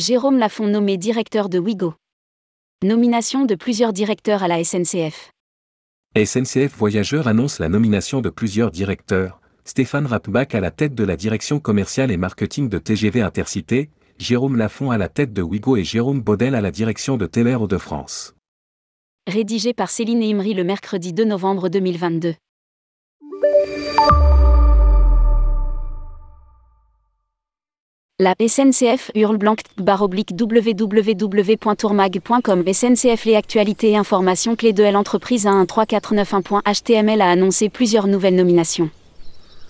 Jérôme Lafont nommé directeur de Wigo. Nomination de plusieurs directeurs à la SNCF. SNCF Voyageurs annonce la nomination de plusieurs directeurs. Stéphane Rappbach à la tête de la direction commerciale et marketing de TGV Intercité, Jérôme Lafont à la tête de Wigo et Jérôme Baudel à la direction de Teller de France. Rédigé par Céline Imri le mercredi 2 novembre 2022. La SNCF hurle blanc baroblique www.tourmag.com SNCF Les actualités et informations clés de l'entreprise à 13491.html a annoncé plusieurs nouvelles nominations.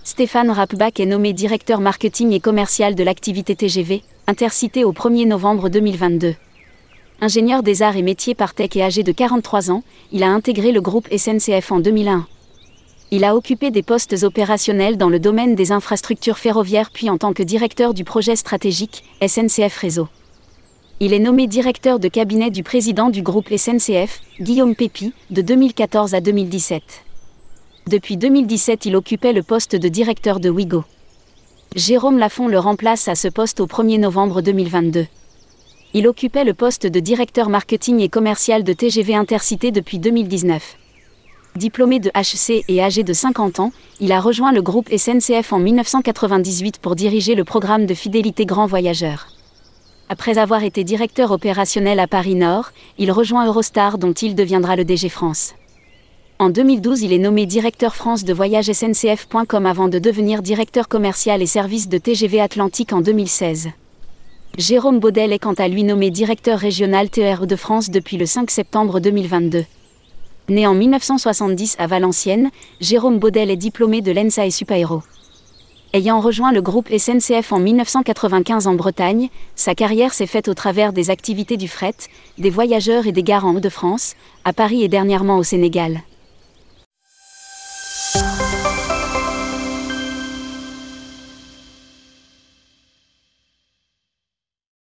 Stéphane Rappbach est nommé directeur marketing et commercial de l'activité TGV, intercité au 1er novembre 2022. Ingénieur des arts et métiers par Tech et âgé de 43 ans, il a intégré le groupe SNCF en 2001. Il a occupé des postes opérationnels dans le domaine des infrastructures ferroviaires puis en tant que directeur du projet stratégique SNCF Réseau. Il est nommé directeur de cabinet du président du groupe SNCF, Guillaume Pépi, de 2014 à 2017. Depuis 2017, il occupait le poste de directeur de Wigo. Jérôme Lafont le remplace à ce poste au 1er novembre 2022. Il occupait le poste de directeur marketing et commercial de TGV Intercité depuis 2019. Diplômé de HC et âgé de 50 ans, il a rejoint le groupe SNCF en 1998 pour diriger le programme de fidélité Grand Voyageur. Après avoir été directeur opérationnel à Paris Nord, il rejoint Eurostar dont il deviendra le DG France. En 2012, il est nommé directeur France de voyage SNCF.com avant de devenir directeur commercial et service de TGV Atlantique en 2016. Jérôme Baudel est quant à lui nommé directeur régional TER de France depuis le 5 septembre 2022. Né en 1970 à Valenciennes, Jérôme Baudel est diplômé de l'ENSA et Supaéro. Ayant rejoint le groupe SNCF en 1995 en Bretagne, sa carrière s'est faite au travers des activités du fret, des voyageurs et des gares en Hauts-de-France, à Paris et dernièrement au Sénégal.